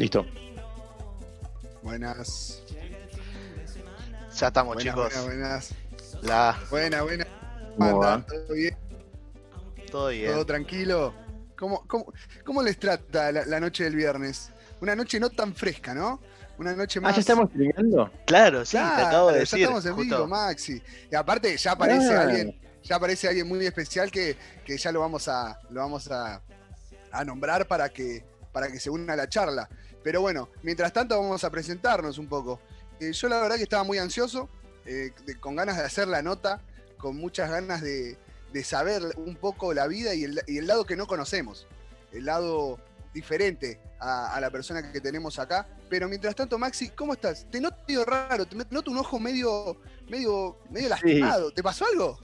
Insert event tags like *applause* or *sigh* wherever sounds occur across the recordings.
Listo. Buenas. Ya estamos, buenas, chicos. Buenas, buenas. La... Buena, buena. ¿Todo bien? Todo bien. ¿Todo tranquilo? ¿Cómo, cómo, cómo les trata la, la noche del viernes? Una noche no tan fresca, ¿no? Una noche Ah, más. ya estamos terminando. Claro, sí, Claro, te acabo de ya decir. estamos en justo. vivo, Maxi. Y aparte ya aparece Ah. alguien, ya aparece alguien muy especial que, que ya lo vamos a, lo vamos a, a nombrar para que, para que se una a la charla. Pero bueno, mientras tanto vamos a presentarnos un poco. Eh, yo la verdad que estaba muy ansioso, eh, de- con ganas de hacer la nota, con muchas ganas de, de saber un poco la vida y el, y el lado que no conocemos, el lado diferente a, a la persona que tenemos acá. Pero mientras tanto, Maxi, ¿cómo estás? Te noto medio raro, te noto un ojo medio, medio, medio lastimado. ¿Te pasó algo?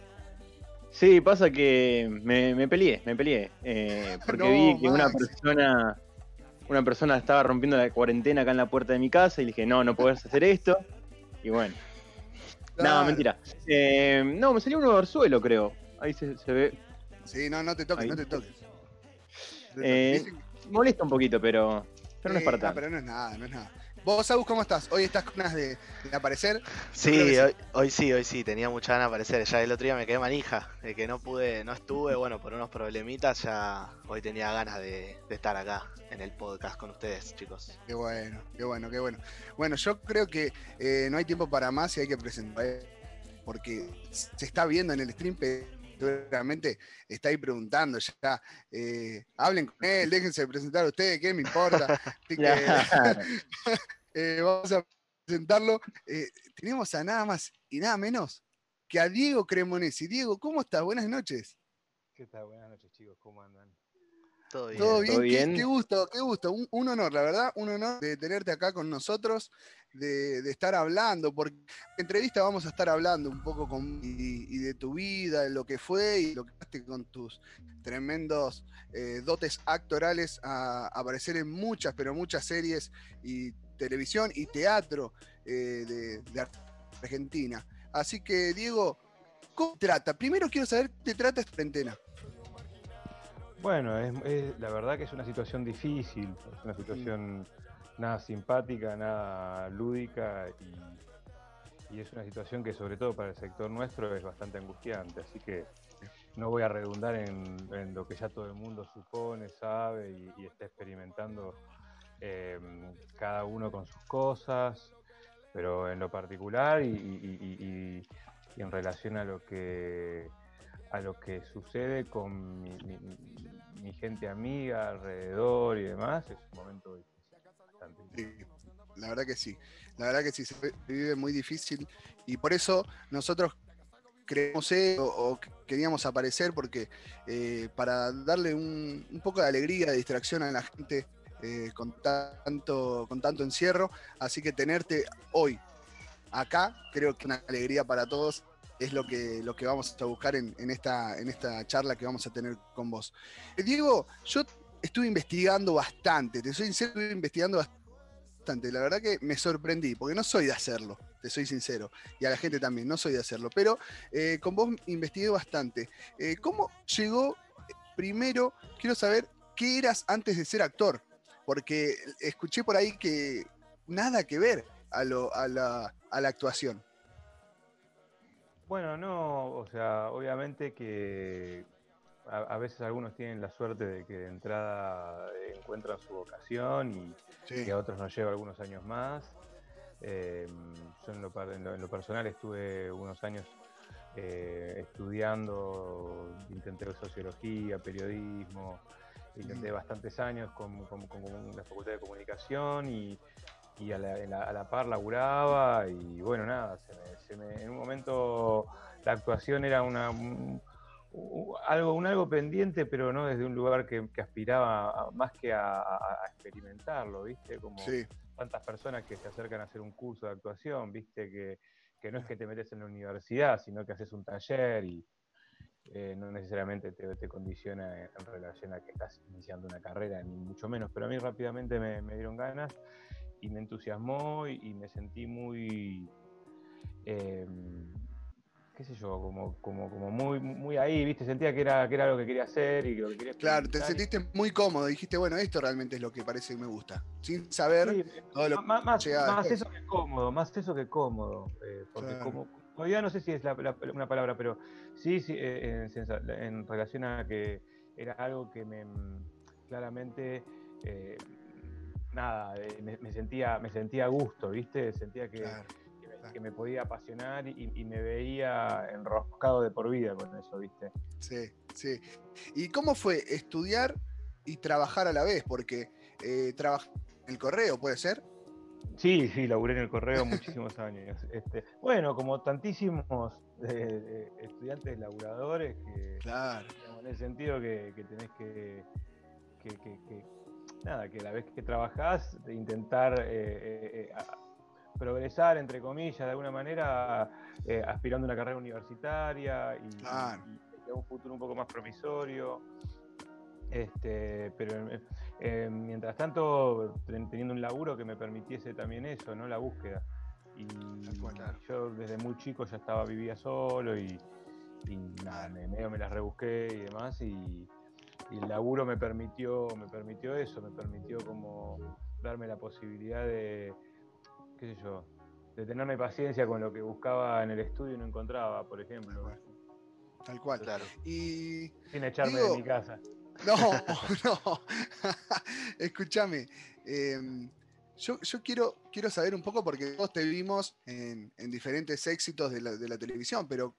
Sí, pasa que me, me peleé, me peleé. eh, *laughs* porque No, vi que una persona, una persona estaba rompiendo la cuarentena acá en la puerta de mi casa y le dije, no, no podés hacer esto. Y bueno, no, Claro. mentira. Eh, no, me salió un oversuelo, creo. Ahí se, se ve. Sí, no, no te toques, Ahí. no te toques. Eh, Dicen- Molesta un poquito, pero, pero no es para no, tanto. pero no es nada, no es nada. Vos, Agus, ¿cómo estás? Hoy estás con ganas de, de aparecer. Sí, hoy, hoy sí, hoy sí, tenía mucha ganas de aparecer. Ya el otro día me quedé manija, de que no pude, no estuve, bueno, por unos problemitas, ya hoy tenía ganas de, de estar acá en el podcast con ustedes, chicos. Qué bueno, qué bueno, qué bueno. Bueno, yo creo que eh, no hay tiempo para más y hay que presentar, porque se está viendo en el stream, pero seguramente está ahí preguntando ya. eh, hablen con él, déjense de presentar ustedes, ¿qué me importa? *laughs* Así que, *laughs* eh, vamos a presentarlo. Eh, tenemos a nada más y nada menos que a Diego Cremonesi. Diego, ¿cómo estás? Buenas noches. ¿Qué tal? Buenas noches, chicos. ¿Cómo andan? Todo bien. ¿Todo bien? ¿Todo Qué- bien? Qué, gusto, qué gusto. Un, un honor, la verdad, un honor de tenerte acá con nosotros, de, de estar hablando, porque en la entrevista vamos a estar hablando un poco con, y, y de tu vida, de lo que fue y lo que haces con tus tremendos eh, dotes actorales a, a aparecer en muchas, pero muchas series y televisión y teatro eh, de, de Argentina. Así que, Diego, ¿cómo te trata? Primero quiero saber qué te trata esta cuarentena. Bueno, es, es- la verdad que es una situación difícil, es una situación nada simpática, nada lúdica y, y es una situación que sobre todo para el sector nuestro es bastante angustiante, así que no voy a redundar en, en lo que ya todo el mundo supone, sabe y, y está experimentando eh, cada uno con sus cosas, pero en lo particular y en relación a lo que a lo que sucede con mi, mi- mi gente amiga alrededor y demás, es un momento difícil, bastante difícil. Sí, la verdad que sí. La verdad que sí, se vive muy difícil. Y por eso nosotros creemos o, o queríamos aparecer porque eh, para darle un, un poco de alegría, de distracción a la gente eh, con, tanto, con tanto encierro. Así que tenerte hoy acá, creo que una alegría para todos. Es lo que, lo que vamos a buscar en, en esta, en esta charla que vamos a tener con vos. Eh, Diego, yo estuve investigando bastante, te soy sincero, estuve investigando bastante. La verdad que me sorprendí, porque no soy de hacerlo, te soy sincero. Y a la gente también, no soy de hacerlo. Pero eh, con vos investigué bastante. Eh, ¿Cómo llegó? Primero, quiero saber qué eras antes de ser actor. Porque escuché por ahí que nada que ver a, lo, a, la, a la actuación. Bueno, no, o sea, obviamente que a, a veces algunos tienen la suerte de que de entrada encuentran su vocación y, Sí. y a otros nos lleva algunos años más. Eh, yo en lo, en lo- en lo personal estuve unos años eh, estudiando, intenté sociología, periodismo, intenté Mm. bastantes años con, con- con la Facultad de Comunicación y, y a, la, en la- a la par laburaba y bueno, nada, se me- se me- en un momento la actuación era una, un, algo, un algo pendiente, pero no desde un lugar que, que aspiraba a- más que a, experimentarlo, ¿viste? Como Sí, tantas personas que se acercan a hacer un curso de actuación, ¿viste? Que, que no es que te metes en la universidad, sino que haces un taller y eh, no necesariamente te, te condiciona en, en relación a que estás iniciando una carrera, ni mucho menos, pero a mí rápidamente me, me dieron ganas y me entusiasmó y, y me sentí muy... eh, qué sé yo, como, como, como muy, muy ahí, ¿viste? Sentía que era, que era lo que quería hacer y lo que quería Claro, te sentiste muy cómodo, dijiste, bueno, esto realmente es lo que parece que me gusta. Sin saber todo lo más, más, eso que cómodo, más eso que cómodo. Eh, porque como, todavía no sé si es una palabra, pero sí, sí eh, en, relación a que era algo que me claramente eh, nada, me, sentía, me sentía a gusto, ¿viste? Sentía que, que me podía apasionar y, me veía enroscado de por vida con eso, ¿viste? Sí, sí. ¿Y cómo fue estudiar y trabajar a la vez? Porque eh, en el correo, ¿puede ser? Sí, sí, laburé en el correo muchísimos *laughs* años. Este, bueno, como tantísimos estudiantes laburadores que, claro. en el sentido que, tenés que, nada, que la vez que trabajás, intentar eh, eh, eh progresar, entre comillas, de alguna manera, aspirando a una carrera universitaria y, a un futuro un poco más promisorio. Este, pero eh, mientras tanto, teniendo un laburo que me permitiese también eso, ¿no? La búsqueda. Y yo desde muy chico ya estaba, vivía solo y, nada, me, medio me las rebusqué y demás y, y, el laburo me permitió, me permitió eso, me permitió como darme la posibilidad de, qué sé yo, de tenerme paciencia con lo que buscaba en el estudio y no encontraba, por ejemplo. Tal cual. Claro. Y, Sin echarme de mi casa. No, *laughs* no. *laughs* Escúchame. Em, yo, quiero, quiero saber un poco, porque todos te vimos en, diferentes éxitos de la, de la televisión, pero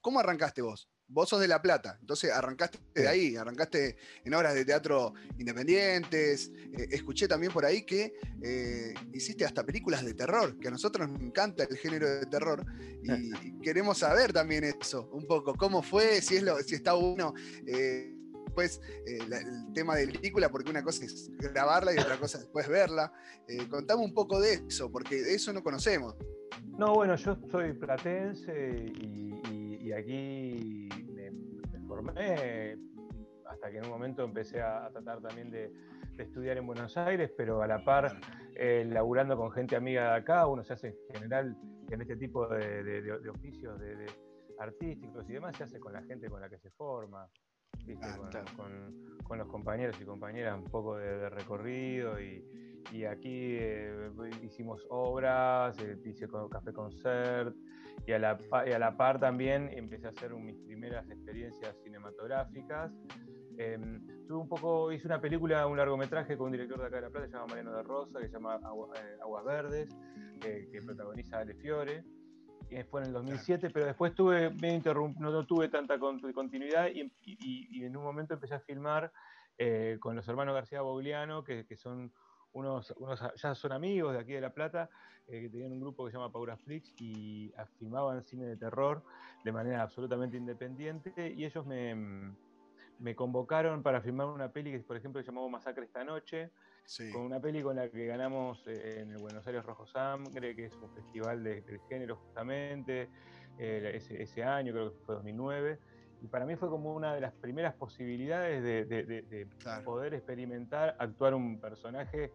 ¿cómo arrancaste vos? Vos sos de La Plata, entonces arrancaste de ahí, arrancaste en obras de teatro independientes. Eh, escuché también por ahí que eh, hiciste hasta películas de terror, que a nosotros nos encanta el género de terror y, queremos saber también eso, un poco, cómo fue, si, es lo, si está bueno. Eh, después el tema de película, porque una cosa es grabarla y otra cosa después verla. contame un poco de eso, porque de eso no conocemos. No, bueno, yo soy platense y aquí hasta que en un momento empecé a, tratar también de, estudiar en Buenos Aires, pero a la par eh, laburando con gente amiga de acá, uno se hace en general en este tipo de, oficios de, artísticos y demás, se hace con la gente con la que se forma. Ah, con, los compañeros y compañeras un poco de, recorrido y, aquí eh, hicimos obras, eh, hice café concert y a, la, y a la par también empecé a hacer mis primeras experiencias cinematográficas. Em, tuve un poco, hice una película, un largometraje con un director de acá de La Plata, se llama Mariano de Rosa, que se llama eh, Aguas Verdes, que protagoniza Ale Fiore. Y fue en el 2007, pero después tuve, me no, tuve tanta continuidad y, en un momento empecé a filmar eh, con los hermanos García Bogliano, que son unos, unos, ya son amigos de aquí de La Plata, eh, que tenían un grupo que se llama Paura Flix y filmaban cine de terror de manera absolutamente independiente y ellos me, me convocaron para filmar una peli que, por ejemplo, se llamó Masacre esta noche, con una peli con la que ganamos eh, en el Buenos Aires Rojo Sangre, que es un festival de, del género justamente, eh, ese, ese, año, creo que fue 2009. Y para mí fue como una de las primeras posibilidades de, poder experimentar, actuar un personaje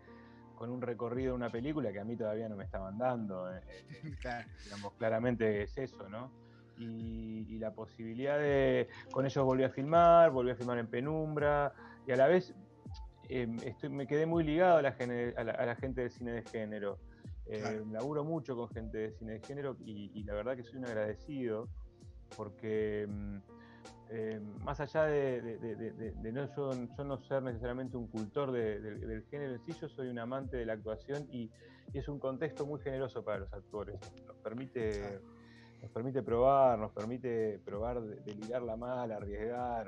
con un recorrido de una película que a mí todavía no me estaban dando. Eh, *laughs* digamos, claramente es eso, ¿no? Y, la posibilidad de. Con ellos volví a filmar, volví a filmar en penumbra, y a la vez em, estoy, me quedé muy ligado a la, a la, gente del cine de género. Eh, laburo mucho con gente de cine de género y, la verdad que soy un agradecido porque em, eh, más allá de, no, yo, no ser necesariamente un cultor del género en sí, yo soy un amante de la actuación y, es un contexto muy generoso para los actores. Nos permite, nos permite probar, nos permite probar de, la mal, arriesgar,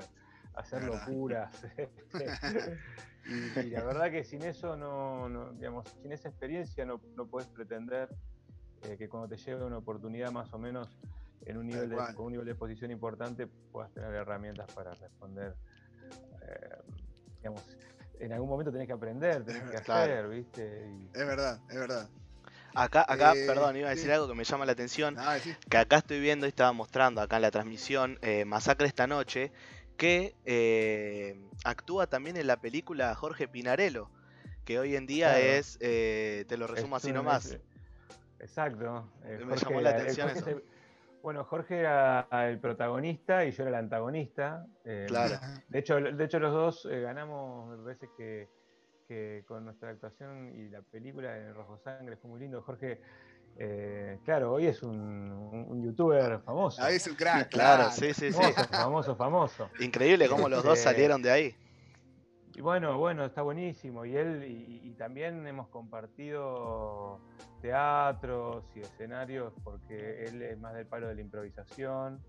hacer locuras. *laughs* *laughs* y, la verdad que sin eso no, digamos, sin esa experiencia no, no puedes pretender eh, que cuando te llegue una oportunidad más o menos en un nivel de, con un nivel de exposición importante puedas tener herramientas para responder. Eh, digamos, en algún momento tenés que aprender, tenés que hacer, ¿viste? Es verdad, es verdad. Acá, acá, eh, perdón, iba a decir algo que me llama la atención. Ah, que acá estoy viendo y estaba mostrando acá en la transmisión eh, Masacre esta noche, que actúa también en la película Jorge Pinarello, que hoy en día es, te lo resumo así nomás. exacto. me llamó la atención eso. Bueno, Jorge era el protagonista y yo era el antagonista. Eh, claro. De hecho, de hecho, los dos eh, ganamos, me parece que, con nuestra actuación y la película en Rojo Sangre fue muy lindo. Jorge, eh, claro, hoy es un, youtuber famoso. Ahí es un crack, claro. Sí, sí, sí. Famoso, famoso, Increíble cómo los dos salieron de ahí. Y bueno, bueno, está buenísimo. Y él, y, también hemos compartido teatros y escenarios porque él es más del palo de la improvisación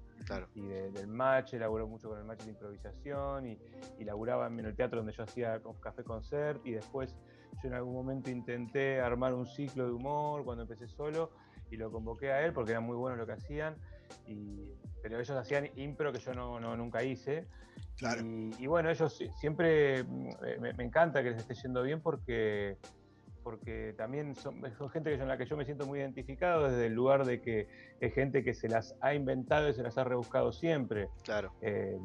y del match, laburó mucho con el match de improvisación y, y laburaba en el teatro donde yo hacía café concert y después yo en algún momento intenté armar un ciclo de humor cuando empecé solo y lo convoqué a él porque era muy bueno lo que hacían, y, pero ellos hacían impro que yo no, no nunca hice. Y, bueno, ellos siempre mm, me, encanta que les esté yendo bien porque, porque también son, gente con la que yo me siento muy identificado desde el lugar de que es gente que se las ha inventado y se las ha rebuscado siempre. Claro. Eh,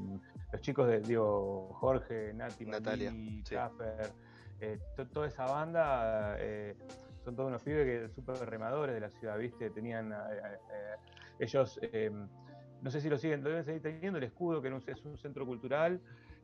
los chicos de, digo, Jorge, Nati, Natalia, Chaffer, eh, toda esa banda eh, son todos unos pibes que súper remadores de la ciudad, ¿viste? Tenían ellos no sé si lo siguen, lo deben seguir teniendo, el escudo, que es un centro cultural,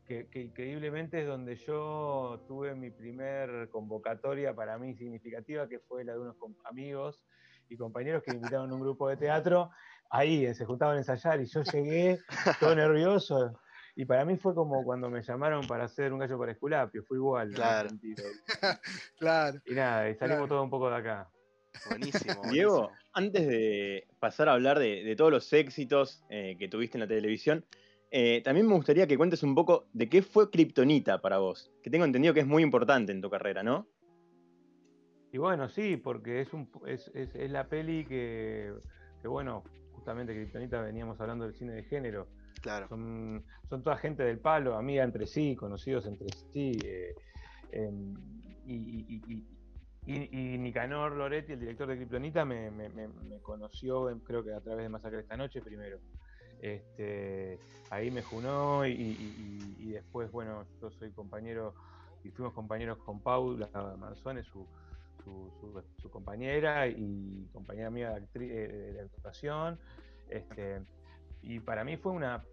que, increíblemente es donde yo tuve mi primer convocatoria para mí significativa, que fue la de unos amigos y compañeros que me invitaron a un grupo de teatro, ahí eh, se juntaban a ensayar y yo llegué todo nervioso. Y para mí fue como cuando me llamaron para hacer un gallo para Esculapio, fue igual. Claro. *laughs* claro. Y nada, y salimos todo un poco de acá. *laughs* Buenísimo. Diego, antes de pasar a hablar de, todos los éxitos eh, que tuviste en la televisión, eh, también me gustaría que cuentes un poco de qué fue Kryptonita para vos, que tengo entendido que es muy importante en tu carrera, ¿no? Y bueno, sí, porque es, un, es, la peli que, bueno, justamente Kryptonita veníamos hablando del cine de género. Claro. Son, toda gente del palo, amiga entre sí, conocidos entre sí. Eh, em, y, y, Nicanor Loretti, el director de Kryptonita, me, conoció, creo que a través de Masacre esta noche primero. Este, ahí me junó y, después, bueno, yo soy compañero y fuimos compañeros con Paula Manzone, su, su, compañera y compañera mía de, de, actuación. Este, y para mí fue una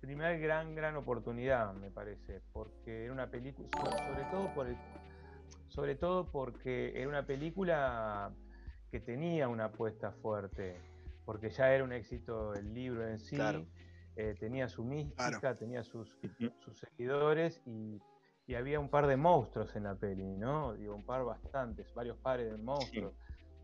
primera gran, gran oportunidad, me parece, porque era una película, sobre todo por el sobre todo porque era una película que tenía una apuesta fuerte, porque ya era un éxito el libro en sí, eh, tenía su mística, tenía sus, sus seguidores y, había un par de monstruos en la peli, ¿no? Digo, un par bastantes, varios pares de monstruos.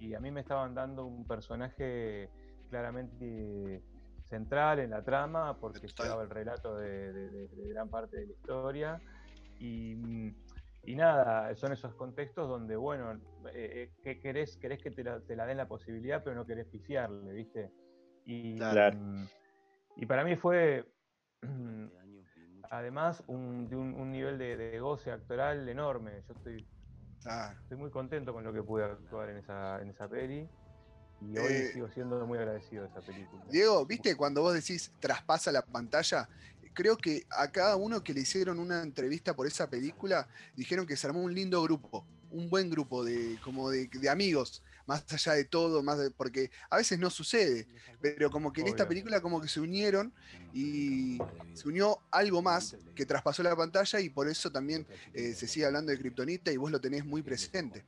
Y a mí me estaban dando un personaje claramente central en la trama, porque estaba el relato de, gran parte de la historia. Y mm, y nada, son esos contextos donde, bueno, eh, eh querés? Querés que te la, den la posibilidad, pero no querés pifiarle, ¿viste? Y, mm, y para mí fue, además, un, de un, nivel de, goce actoral enorme. Yo estoy, estoy muy contento con lo que pude actuar en esa, en esa peli. Y hoy eh, sigo siendo muy agradecido de esa película. Diego, ¿viste cuando vos decís traspasa la pantalla? Creo que a cada uno que le hicieron una entrevista por esa película, dijeron que se armó un lindo grupo, un buen grupo de, como de, amigos, más allá de todo, más porque a veces no sucede, pero como que en esta película como que se unieron y se unió algo más que traspasó la pantalla y por eso también eh, se sigue hablando de Kryptonita y vos lo tenés muy presente.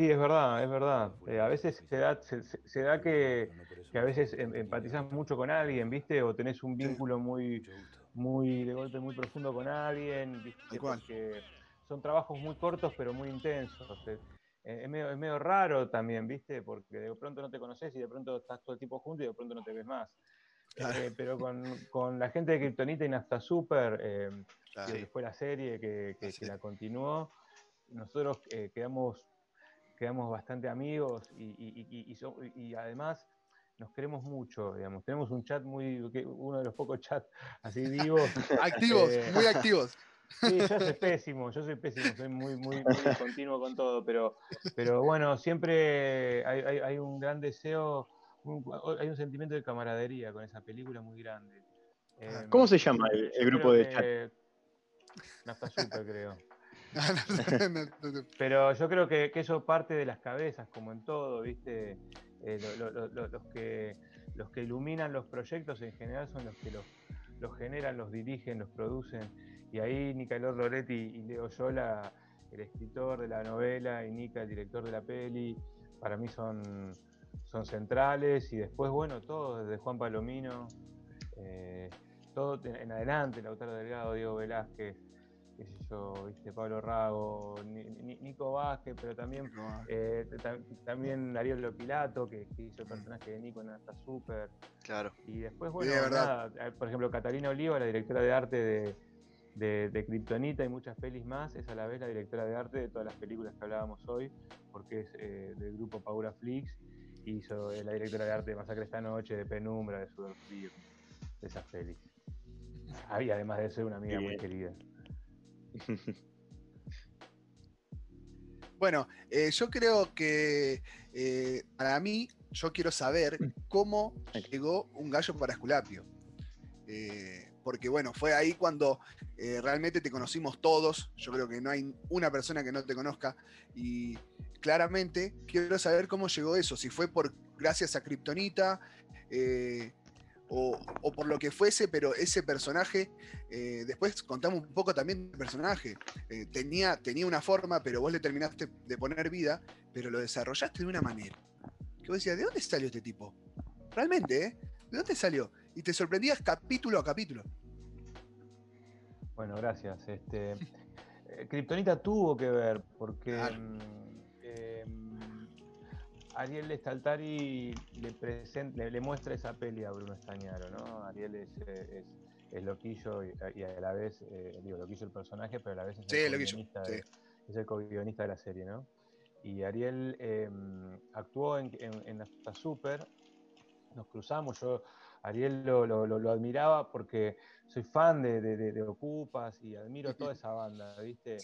Sí, es verdad, es verdad. Eh, a veces se da, se, da que, a veces em, empatizas mucho con alguien, ¿viste? O tenés un vínculo muy, muy de golpe muy profundo con alguien, ¿viste? Porque son trabajos muy cortos pero muy intensos. Eh, es, medio, es medio raro también, ¿viste? Porque de pronto no te conoces y de pronto estás todo el tiempo junto y de pronto no te ves más. Eh, pero con, la gente de Kryptonita y Nafta Super, que fue la serie que, que la continuó, nosotros quedamos quedamos bastante amigos y, además nos queremos mucho, digamos. Tenemos un chat muy, uno de los pocos chats así vivos. *laughs* activos, eh, muy activos. *laughs* Sí, yo soy pésimo, yo soy pésimo, soy muy, muy, continuo con todo, pero, pero bueno, siempre hay, un gran deseo, hay un sentimiento de camaradería con esa película muy grande. ¿Cómo se llama el, grupo de chat? Nafta Super, creo. *laughs* Pero yo creo que, eso parte de las cabezas, como en todo, ¿viste? Eh, los, que, los que iluminan los proyectos en general son los que los, generan, los dirigen, los producen. Y ahí Nicolás Loretti y Leo Yola, el escritor de la novela, y Nica, el director de la peli, para mí son, son centrales. Y después, bueno, todo, desde Juan Palomino, eh, todo en adelante, Lautaro Delgado, Diego Velázquez, qué sé yo, viste, Pablo Rago, Nico Vázquez, pero también, eh, también Ariel Lopilato, que, que, hizo el personaje de Nico en Hasta Super. Claro. Y después, bueno, eh, por ejemplo, Catalina Oliva, la directora de arte de, de, Kryptonita y muchas pelis más, es a la vez la directora de arte de todas las películas que hablábamos hoy, porque es eh, del grupo Paula Flix, y hizo la directora de arte de Masacre esta noche, de Penumbra, de Sudor Frío, de esas pelis. Y además de ser una amiga muy querida. *laughs* Bueno, eh, yo creo que eh, para mí, yo quiero saber cómo llegó un gallo para Esculapio. Eh, porque bueno, fue ahí cuando realmente te conocimos todos. Yo creo que no hay una persona que no te conozca. Y claramente quiero saber cómo llegó eso. Si fue por gracias a Kryptonita, o, por lo que fuese, pero ese personaje, eh, después contamos un poco también del personaje. Eh, tenía, tenía una forma, pero vos le terminaste de poner vida, pero lo desarrollaste de una manera. Que vos decías, ¿de dónde salió este tipo? Realmente, ¿eh? ¿De dónde salió? Y te sorprendías capítulo a capítulo. Bueno, gracias. Este, *laughs* Kryptonita tuvo que ver, porque mm, Ariel Staltari le, le, muestra esa peli a Bruno Estañaro, ¿no? Ariel es, es, loquillo y, a la vez, eh, digo, loquillo el personaje, pero a la vez es el co-guionista de, la serie, ¿no? Y Ariel em, actuó en, en, Hasta Super, nos cruzamos, yo Ariel lo, lo, admiraba porque soy fan de, de, Ocupas y admiro toda esa banda, ¿viste?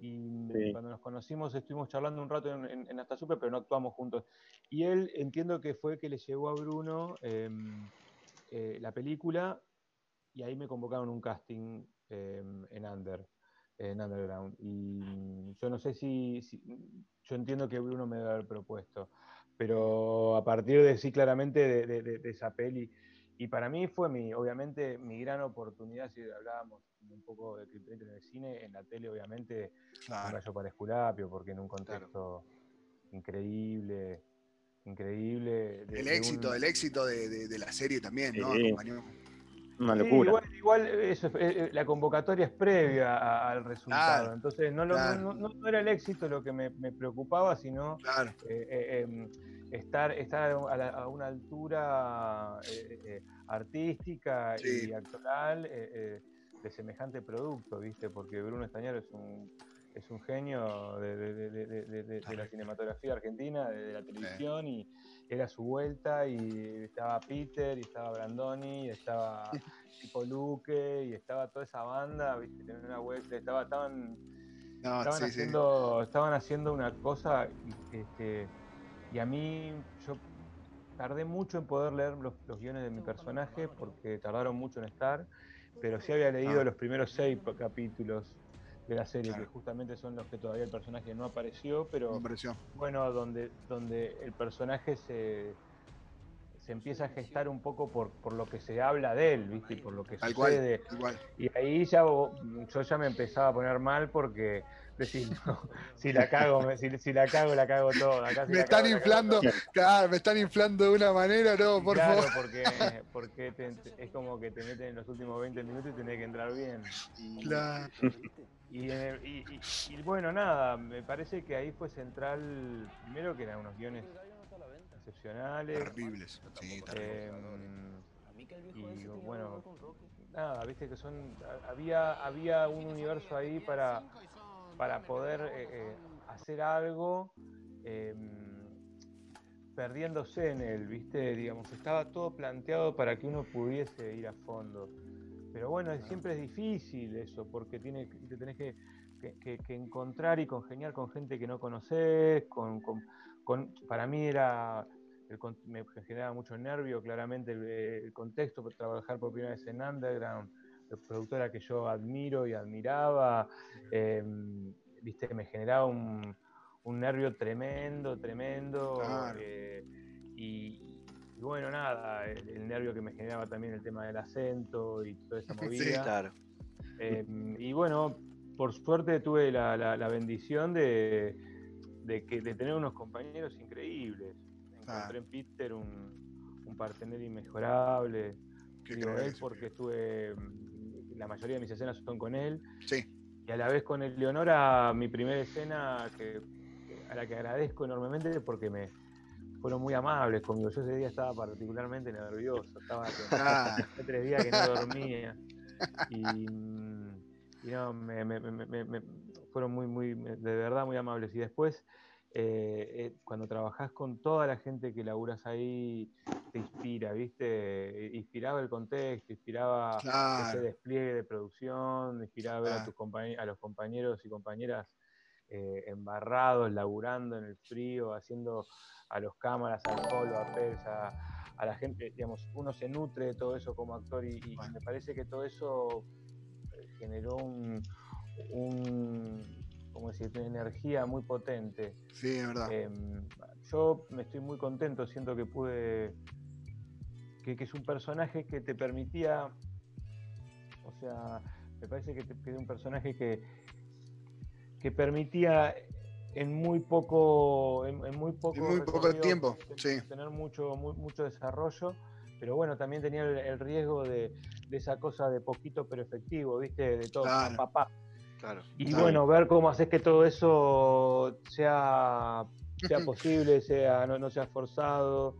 Y cuando nos conocimos estuvimos charlando un rato en, Hasta Super, pero no actuamos juntos. Y él entiendo que fue que le llegó a Bruno em, eh, la película y ahí me convocaron un casting em, en Under. En Underground. Y yo no sé si, Yo entiendo que Bruno me debe haber propuesto, pero a partir de sí, claramente de, de esa peli, y para mí fue mi, obviamente, mi gran oportunidad, si hablábamos un poco de en el cine, en la tele, obviamente, claro. un rayo para Esculapio, porque en un contexto increíble, increíble. el éxito, el éxito de, la serie también, ¿no? Una locura. igual, eso, eh, eh, la convocatoria es previa al resultado. Entonces, no, no, era el éxito lo que me, preocupaba, sino eh, em, estar, estar a, una altura artística y actoral de semejante producto, ¿viste? Porque Bruno Estañaro es un es un genio de, la cinematografía argentina, de, la televisión, y era su vuelta, y estaba Peter, y estaba Brandoni, y estaba *laughs* Tipo Luque, y estaba toda esa banda, ¿viste? Tenía una vuelta, estaba, estaban, estaban, haciendo, estaban haciendo una cosa, este, y a mí, yo tardé mucho en poder leer los, guiones de mi personaje, porque tardaron mucho en estar, pero sí había leído ah. los primeros seis capítulos de la serie, que justamente son los que todavía el personaje no apareció, pero bueno, donde, donde el personaje se, se empieza a gestar un poco por, por lo que se habla de él, ¿viste? Y por lo que sucede. Y ahí ya yo ya me empezaba a poner mal porque decir, *laughs* si la cago, si, la cago, la cago toda. me están inflando, claro, me están inflando de una manera, no, por claro, favor. porque, porque es como que te meten en los últimos 20 minutos y tenés que entrar bien. claro. Y, bueno, nada, me parece que ahí fue central, primero que eran unos guiones excepcionales. Terribles, sí, em, y bueno, nada, viste que son, había, había un universo ahí para, para poder eh, eh, hacer algo em, perdiéndose en él, viste, digamos, estaba todo planteado para que uno pudiese ir a fondo. Pero bueno, siempre es difícil eso, porque tiene, te tenés que, encontrar y congeniar con gente que no conoces. Con, para mí era, me generaba mucho nervio claramente el, contexto, trabajar por primera vez en Underground, la productora que yo admiro y admiraba, em, viste, me generaba un, nervio tremendo, tremendo. Eh, y, bueno, nada, el, nervio que me generaba también el tema del acento y toda esa *laughs* movida. claro. Em, y bueno, por suerte tuve la, bendición de, que, de tener unos compañeros increíbles. Encontré en Peter un, un partener inmejorable. Digo él porque estuve, mm, la mayoría de mis escenas son con él. Sí. Y a la vez con el Leonora, mi primera escena, que, a la que agradezco enormemente porque me fueron muy amables conmigo. Yo ese día estaba particularmente nervioso, estaba *laughs* ah. *laughs* tres días que no dormía. Y, mm, no, me, fueron muy, muy, de verdad muy amables. Y después eh, eh, cuando trabajás con toda la gente que laburas ahí, te inspira, ¿viste? Inspiraba el contexto, inspiraba ese despliegue de producción, inspiraba ver a, tus a los compañeros y compañeras eh, embarrados, laburando en el frío, haciendo a los cámaras, al polo, a Persa, a la gente, digamos, uno se nutre de todo eso como actor y, me parece que todo eso generó un como decir, una energía muy potente. Sí, es verdad. Em, yo me estoy muy contento, siento que pude, que, es un personaje que te permitía, o sea, me parece que, te, un personaje que, que permitía en muy poco, en, muy poco, muy poco tiempo, tener mucho, mucho desarrollo pero bueno, también tenía el, riesgo de, esa cosa de poquito pero efectivo, ¿viste? De todo, papá, y bueno, ver cómo haces que todo eso sea, sea *laughs* posible, sea, no, sea forzado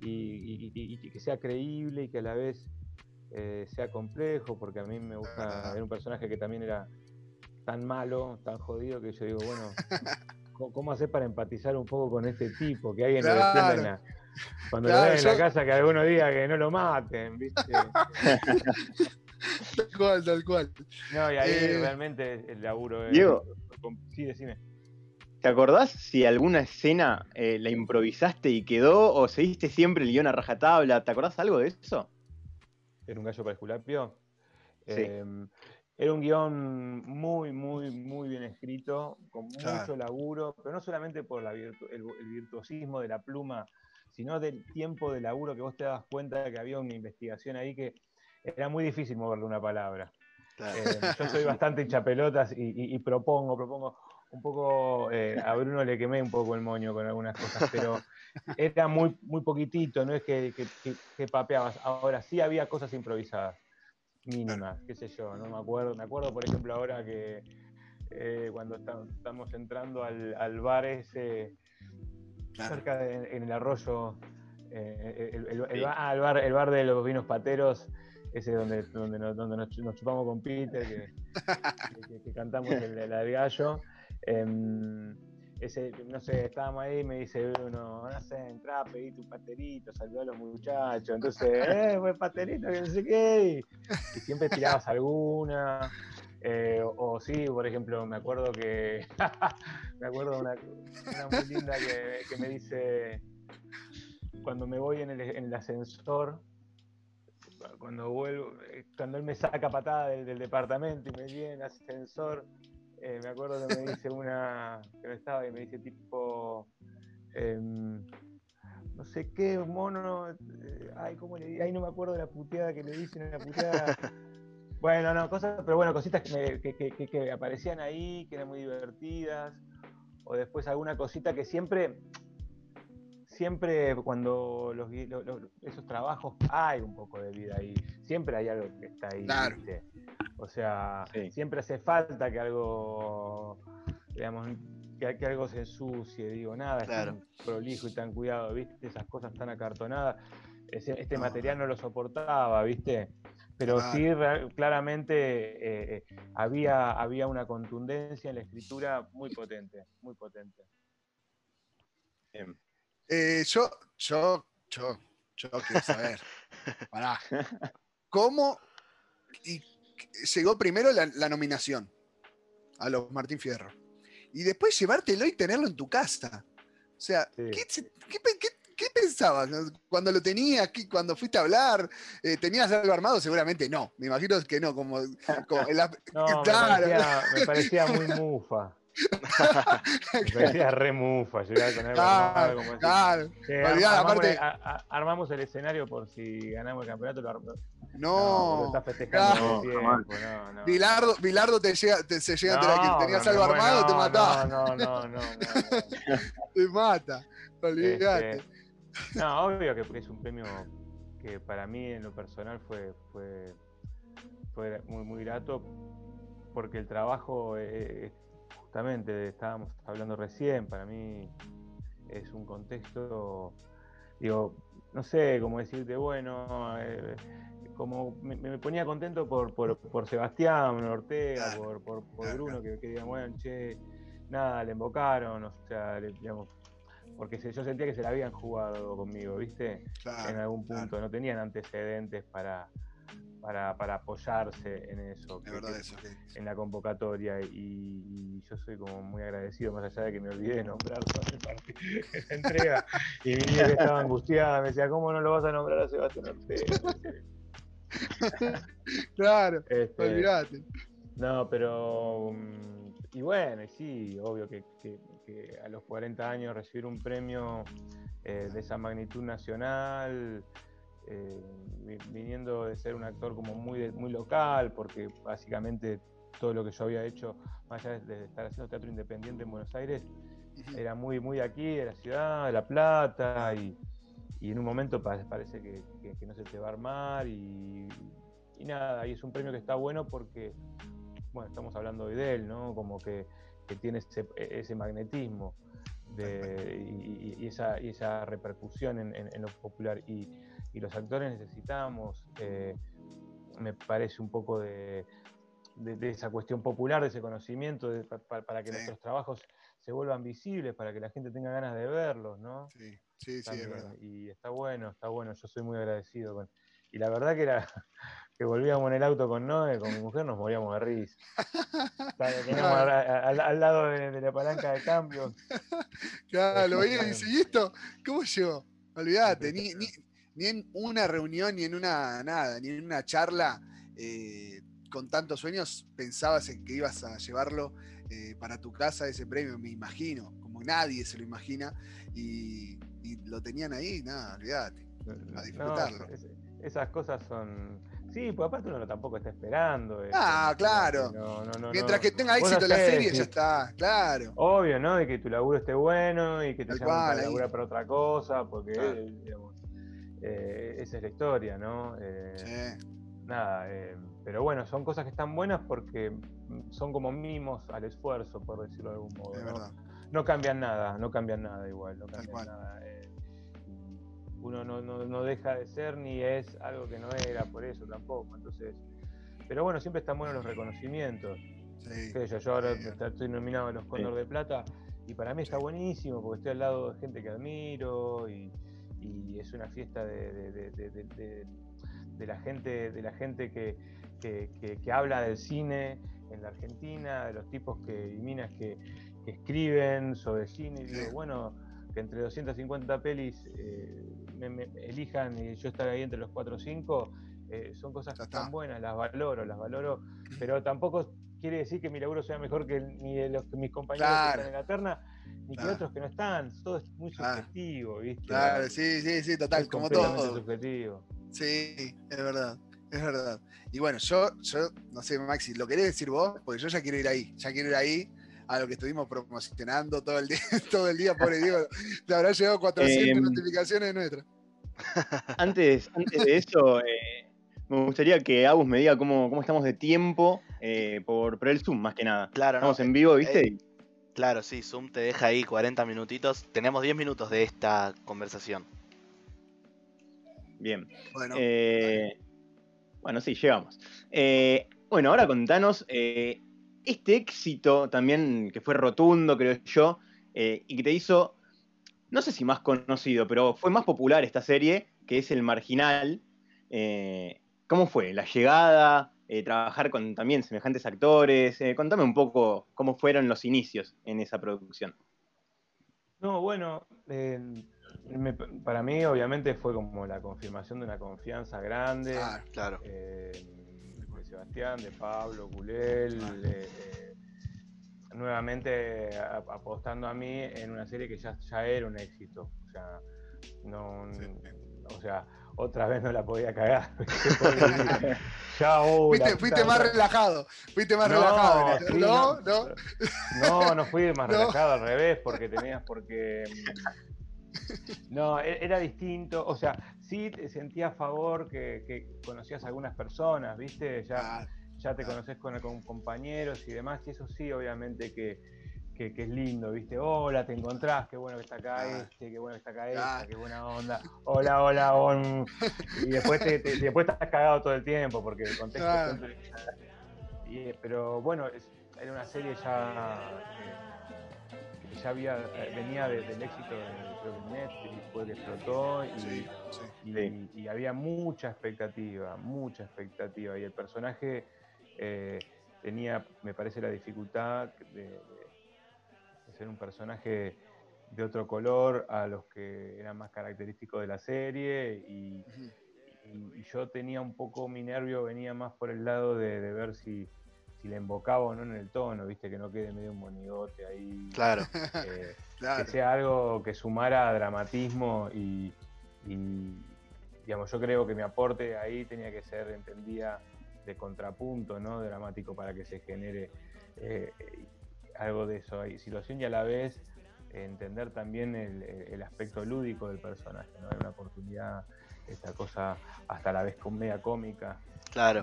y, que sea creíble y que a la vez eh, sea complejo, porque a mí me gusta ver un personaje que también era tan malo, tan jodido, que yo digo, bueno, *laughs* ¿cómo hacer para empatizar un poco con este tipo? Que alguien claro. lo cuando lo ven en la casa, que alguno diga que no lo maten, ¿viste? *laughs* *laughs* Tal cual, tal cual. No, y ahí eh, realmente el laburo. Diego. sí, decime. ¿Te acordás si alguna escena eh, la improvisaste y quedó o seguiste siempre el guion a rajatabla? ¿Te acordás algo de eso? ¿Era un gallo para Esculapio? Em, era un guion muy, muy, muy bien escrito, con mucho laburo, pero no solamente por el, virtuosismo de la pluma, sino del tiempo de laburo que vos te das cuenta de que había una investigación ahí que era muy difícil moverle una palabra. Eh, yo soy *laughs* bastante hinchapelotas y, y, propongo, propongo un poco, eh, a Bruno le quemé un poco el moño con algunas cosas, pero era muy, muy poquitito, no es que, que, papeabas. Ahora sí había cosas improvisadas, mínimas, qué sé yo, no me acuerdo. Me acuerdo, por ejemplo, ahora que eh, cuando estamos entrando al, bar ese, cerca de, en el arroyo, el, ah, el, bar, el bar de los vinos pateros, ese donde, donde, nos, donde nos, chupamos con Peter, que, *laughs* cantamos el, del gallo. Em, ese, no sé, estábamos ahí y me dice uno, no sé, entrá, pedí tu paterito, saludó a los muchachos. Entonces, eh, fue paterito, que no sé qué. Y, siempre tirabas alguna. Eh, o, sí, por ejemplo, me acuerdo que. *laughs* me acuerdo una, una muy linda que, que, me dice. Cuando me voy en el, en el ascensor, cuando vuelvo, eh, cuando él me saca patada del, departamento y me viene en ascensor, eh, me acuerdo que me *laughs* dice una, que no estaba y me dice tipo, em, no sé qué, mono, eh, ay, ¿cómo le Ay, no me acuerdo de la puteada que le dicen, la puteada. *laughs* bueno, no, cosas, pero bueno, cositas que aparecían ahí, que eran muy divertidas, o después alguna cosita que siempre siempre cuando los, esos trabajos hay un poco de vida ahí, siempre hay algo que está ahí. O sea, siempre hace falta que algo, digamos, que, algo se ensucie, digo, nada, es tan prolijo y tan cuidado, ¿viste? Esas cosas tan acartonadas. este material no lo soportaba, ¿viste? Pero sí, claramente eh, eh, había, había una contundencia en la escritura muy potente, muy potente. Eh, yo, yo, yo, yo quiero saber. *laughs* Pará. ¿Cómo y llegó primero la, nominación a los Martín Fierro? Y después llevártelo y tenerlo en tu casa. O sea, ¿qué, pensabas cuando lo tenías, cuando fuiste a hablar? Eh, ¿Tenías algo armado? Seguramente no. Me imagino que no, como, no, me, parecía, me *laughs* parecía muy mufa. *laughs* Me parecía re mufa llegar con algo claro, como claro. armamos, armamos, el escenario por si ganamos el campeonato. Lo no, no, está festejando no, no, no, Bilardo, Bilardo te llega, te, se llega no, que tenías algo armado, te mataba. No, no, no, *laughs* te mata, olvídate. Este, no, obvio que es un premio que para mí en lo personal fue, fue, fue muy, muy grato porque el trabajo, eh, justamente estábamos hablando recién, para mí es un contexto, digo, no sé cómo decirte, bueno, eh, como me, ponía contento por, por, Sebastián Ortega, por, por, Bruno, que, que digan, bueno, che, nada, le invocaron, o sea, digamos, porque yo sentía que se la habían jugado conmigo, ¿viste? en algún punto, no tenían antecedentes para, para, apoyarse en eso, en la convocatoria y, yo soy como muy agradecido, más allá de que me olvidé de nombrar en la entrega y mi que estaba angustiada, me decía, ¿cómo no lo vas a nombrar a Sebastián Ortega? claro, este, olvídate. No, pero. Mm, y bueno, sí, obvio que, a los 40 años recibir un premio eh, de esa magnitud nacional, eh, viniendo de ser un actor como muy, muy local, porque básicamente todo lo que yo había hecho, más allá de estar haciendo teatro independiente en Buenos Aires, era muy, muy aquí, de la ciudad, de La Plata, y, y en un momento parece que, no se te va a armar y, nada, y es un premio que está bueno porque, bueno, estamos hablando hoy de él, ¿no? Como que, tiene ese, magnetismo y, esa, esa, repercusión en, lo popular. Y, los actores necesitamos, eh, me parece un poco de, esa cuestión popular, de ese conocimiento, para, que nuestros trabajos se vuelvan visibles, para que la gente tenga ganas de verlos, ¿no? Sí. Sí, sí, es verdad. Y está bueno, está bueno, yo soy muy agradecido con... Y la verdad que era *laughs* que volvíamos en el auto con Noé, con mi mujer, nos moríamos de risa. *laughs* al, lado de, la palanca de cambio. *laughs* Claro, lo veía y dice, ¿y esto? ¿Cómo llegó? Olvídate, ni, ni, en una reunión, ni en una nada, ni en una charla eh, con tantos sueños pensabas en que ibas a llevarlo eh, para tu casa ese premio, me imagino, como nadie se lo imagina. Y, y lo tenían ahí, nada, olvídate, a disfrutarlo. esas cosas son. Sí, pues aparte uno tampoco está esperando. ah, claro. Mientras que tenga éxito la serie, ya está, claro. Obvio, ¿no? De que tu laburo esté bueno y que te llamen para laburar para otra cosa, porque, digamos, eh, esa es la historia, ¿no? Eh, sí. Nada, eh, pero bueno, son cosas que están buenas porque son como mimos al esfuerzo, por decirlo de algún modo. ¿no? Verdad no cambian nada, no cambian nada igual, no cambian nada. Eh, uno no, deja de ser ni es algo que no era, por eso tampoco. Entonces, pero bueno, siempre están buenos los reconocimientos. yo, ahora estoy nominado a los Cóndor de Plata y para mí está buenísimo porque estoy al lado de gente que admiro y, es una fiesta de, la gente, de la gente que, que, habla del cine en la Argentina, de los tipos que, y minas que, escriben sobre cine. Y digo, bueno, que entre 250 pelis eh, me, elijan y yo estar ahí entre los 4 o 5, eh, son cosas que están buenas, las valoro, las valoro, pero tampoco quiere decir que mi laburo sea mejor que ni de los mis compañeros que están en la terna, ni que otros que no están, todo es muy subjetivo, ¿viste? Claro, sí, sí, sí, total, como todo. subjetivo. Sí, es verdad. Es verdad. Y bueno, yo, yo, no sé, Maxi, ¿lo querés decir vos? Porque yo ya quiero ir ahí. Ya quiero ir ahí a lo que estuvimos promocionando todo el día, *laughs* todo el día pobre Diego. Te habrá llegado 400 em, notificaciones de nuestra. *laughs* Antes, antes de eso, eh, me gustaría que Agus me diga cómo, cómo estamos de tiempo eh, por, por, el Zoom, más que nada. Claro, Estamos en vivo, ¿viste? Eh, claro, sí, Zoom te deja ahí 40 minutitos. Tenemos 10 minutos de esta conversación. Bien. Bueno, bueno sí, llegamos. bueno, ahora contanos este éxito también, que fue rotundo, creo yo, eh, y que te hizo, no sé si más conocido, pero fue más popular esta serie, que es El Marginal. Eh, ¿Cómo fue? La llegada, eh, trabajar con también semejantes actores. contame un poco cómo fueron los inicios en esa producción. No, bueno, para mí obviamente fue como la confirmación de una confianza grande. Ah, claro. Sebastián, de Pablo, Gulel, nuevamente apostando a mí en una serie que ya, ya era un éxito. O sea, no, o sea, otra vez no la podía cagar. *laughs* *laughs* ya, fuiste, más relajado, fuiste más relajado. No, no, no. No, fui más *laughs* relajado, al revés, porque tenías, porque... Mm, no, e, era distinto, o sea, sí te sentía a favor que, conocías a algunas personas, ¿viste? Ya, ya te conoces con, con compañeros y demás, y eso sí, obviamente que que, es lindo, ¿viste? Hola, te encontrás, qué bueno que está acá este, qué bueno que está acá esta, qué buena onda. Hola, hola, on. Y después, te, después estás cagado todo el tiempo porque el contexto siempre... Y, pero bueno, era una serie ya que ya había, eh, venía del éxito de, Netflix, fue que explotó y, y, había mucha expectativa, mucha expectativa. Y el personaje eh, tenía, me parece, la dificultad de ser un personaje de otro color a los que eran más característicos de la serie y, yo tenía un poco mi nervio venía más por el lado de, ver si, si, le embocaba o no en el tono, viste que no quede medio un monigote ahí. Claro. Eh, *laughs* que sea algo que sumara dramatismo y, digamos, yo creo que mi aporte ahí tenía que ser, entendía, de contrapunto, ¿no? Dramático para que se genere eh, algo de eso, hay situación y a la vez entender también el, aspecto lúdico del personaje, ¿no? Hay una oportunidad, esta cosa hasta a la vez media cómica. Claro.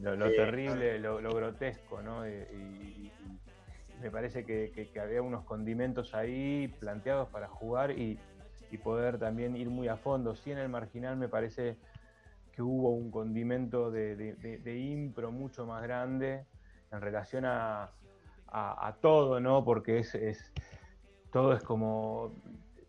lo, terrible, lo, grotesco, ¿no? Y, me parece que, había unos condimentos ahí planteados para jugar y, poder también ir muy a fondo. Sí, en el marginal me parece que hubo un condimento de impro mucho más grande en relación a, a, todo, ¿no? Porque es, es, todo es como,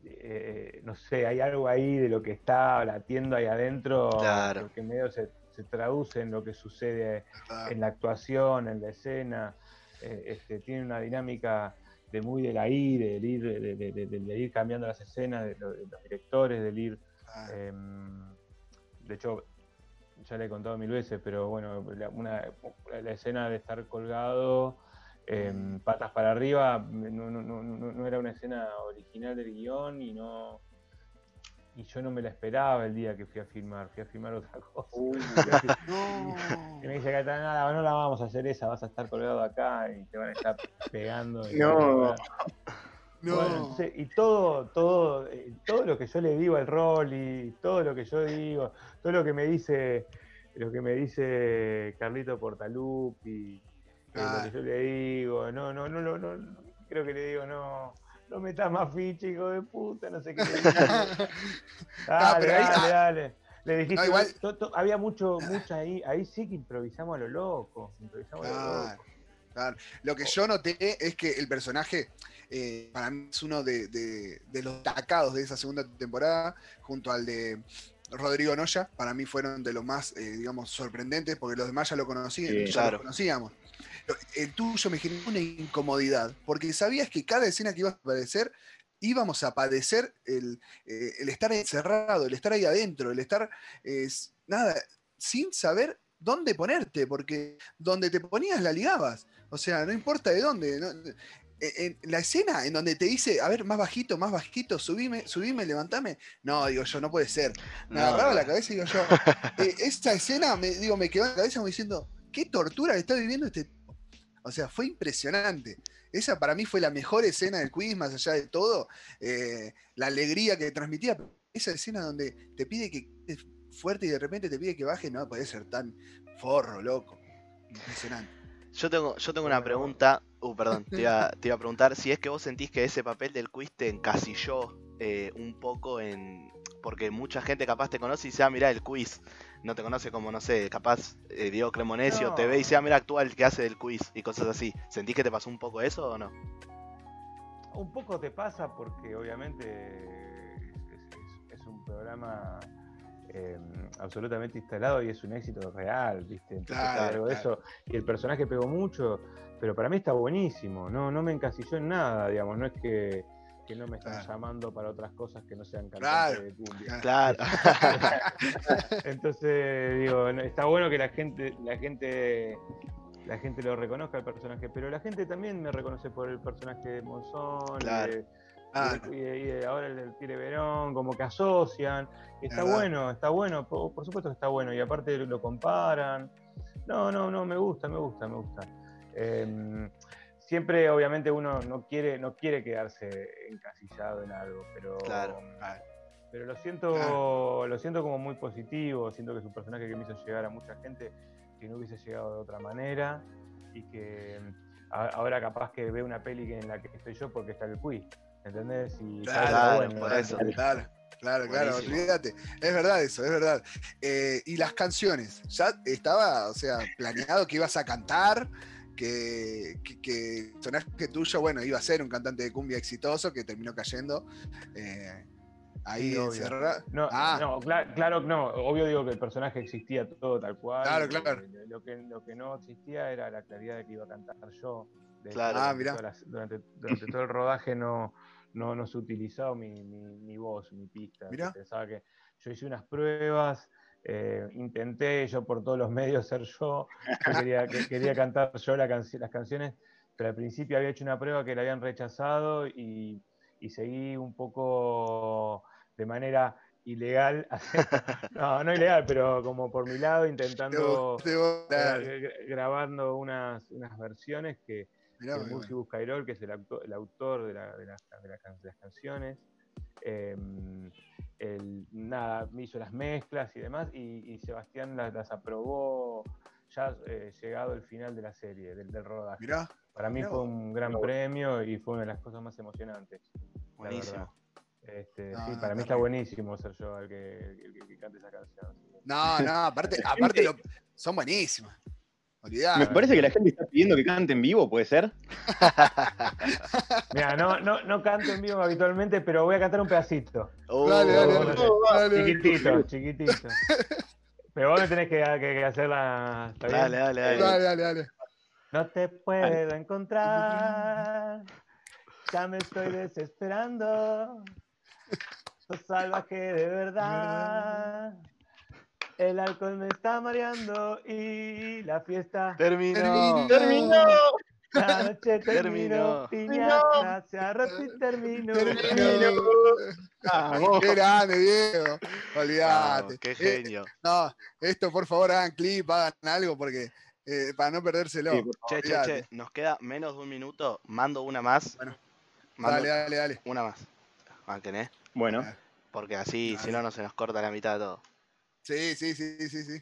eh, no sé, hay algo ahí de lo que está latiendo ahí adentro, claro. que medio se, traduce en lo que sucede en la actuación, en la escena, eh, este, tiene una dinámica de muy de la ir, del ir, de, ir cambiando las escenas, de, los directores, del ir... Em, de hecho, ya le he contado mil veces, pero bueno, una, la escena de estar colgado Em, patas para arriba no, era una escena original del guion y no y yo no me la esperaba el día que fui a filmar, fui a filmar otra *laughs* cosa. y *laughs* me dice nada, no la vamos a hacer esa, vas a estar colgado acá y te van a estar pegando. Y no. y todo, todo, eh, todo lo que yo le digo al rol y todo lo que yo digo, todo lo que me dice, lo que me dice Carlito Portalupi, que ah. yo le digo, no, no, no, no, no, creo que le digo, no, no metas más ficha, hijo de puta, no sé qué. *laughs* dale, dale, dale. Le dijiste, había mucho, mucha ahí, ahí sí que improvisamos a lo loco, improvisamos a lo loco. Claro. Lo que yo noté es que el personaje, eh, para mí es uno de, de, los destacados de esa segunda temporada, junto al de Rodrigo Noya, para mí fueron de los más, eh, digamos, sorprendentes, porque los demás ya lo conocían, ya lo conocíamos el tuyo me generó una incomodidad, porque sabías que cada escena que ibas a aparecer íbamos a padecer el, eh, estar encerrado, el estar ahí adentro, el estar, nada, sin saber dónde ponerte, porque donde te ponías la ligabas. O sea, no importa de dónde. En, la escena en donde te dice, a ver, más bajito, más bajito, subime, subime, levantame. No, digo yo, no puede ser. Me agarraba la cabeza y digo yo, *laughs* eh, esta escena, me, digo, me quedó en la cabeza como diciendo, qué tortura está viviendo este o sea, fue impresionante. Esa para mí fue la mejor escena del quiz, más allá de todo. Eh, la alegría que transmitía. Esa escena donde te pide que es fuerte y de repente te pide que baje, no puede ser tan forro, loco. Impresionante. Yo tengo, yo tengo una pregunta. Uh, perdón, te iba, te iba, a preguntar si es que vos sentís que ese papel del quiz te encasilló eh, un poco en. Porque mucha gente capaz te conoce y dice, ah, mirá el quiz no te conoce como, no sé, capaz eh, Diego Cremonesio, te ve y dice, ah, mira, actual que hace del quiz y cosas así. ¿Sentís que te pasó un poco eso o no? Un poco te pasa porque obviamente es, un programa em, absolutamente instalado y es un éxito real, ¿viste? claro, eso. Y el personaje pegó mucho, pero para mí está buenísimo, no, no me encasilló en nada, digamos, no es que que no me están llamando para otras cosas que no sean cantantes de cumbia. Claro. *laughs* Entonces, digo, está bueno que la gente, la gente la gente lo reconozca el personaje, pero la gente también me reconoce por el personaje de Monzón. Y, ahora el del Tire Verón, como que asocian. Está bueno, está bueno, por, supuesto que está bueno. Y aparte lo comparan. No, no, no, me gusta, me gusta, me gusta. Em, siempre, obviamente, uno no quiere, no quiere quedarse encasillado en algo, pero. Claro. Pero lo siento, lo siento como muy positivo, siento que es un personaje que me hizo llegar a mucha gente que no hubiese llegado de otra manera y que ahora capaz que ve una peli en la que estoy yo porque está el quiz, ¿entendés? Y claro, claro, claro, claro, olvídate. Es verdad eso, es verdad. Eh, y las canciones, ya estaba, o sea, planeado que ibas a cantar, que, que, que sonaste tuyo, bueno, iba a ser un cantante de cumbia exitoso que terminó cayendo. Eh, ahí encerrado. No, ah. no claro, no. Obvio digo que el personaje existía todo tal cual. Claro, claro. Lo, que, lo que no existía era la claridad de que iba a cantar yo. claro, ah, durante, durante, todo el rodaje no, no, no se utilizaba mi, mi, voz, mi pista. Pensaba que yo hice unas pruebas. Eh, intenté yo por todos los medios ser yo, quería, quería *laughs* cantar yo la las canciones, pero al principio había hecho una prueba que la habían rechazado y, y seguí un poco de manera ilegal, *laughs* no, no ilegal, pero como por mi lado, intentando grabando unas, unas versiones que, Murci Buscairol, que es el, el autor de, la, de, las, de, las canciones, nada, me hizo las mezclas y demás, y, Sebastián las, aprobó ya eh, llegado el final de la serie, del, del rodaje. Para mí fue un gran premio y fue una de las cosas más emocionantes. Buenísimo. Este, sí, para mí está buenísimo ser yo el que, cante esa canción. No, no, aparte, *laughs* aparte son buenísimas. Me parece que la gente está pidiendo que cante en vivo, ¿puede ser? Mira, no, no, no canto en vivo habitualmente, pero voy a cantar un pedacito. Oh. dale, dale, dale, Chiquitito, chiquitito. Pero vos me tenés que, que, hacer la. Dale, dale, dale. Dale, dale, dale. No te puedo encontrar. Ya me estoy desesperando salvaje de verdad. El alcohol me está mareando y la fiesta terminó. Terminó. La noche *laughs* terminó. Piñata se roto y terminó. Terminó. Qué grande, Diego. Olvídate. qué genio. no, esto por favor hagan clip, hagan algo porque eh, para no perdérselo. che, che, che, nos queda menos de un minuto. Mando una más. Bueno. dale, dale, dale. Una más. Banquen, ¿eh? Bueno. Porque así, si no, no se nos corta la mitad de todo. Sí, sí, sí, sí, sí.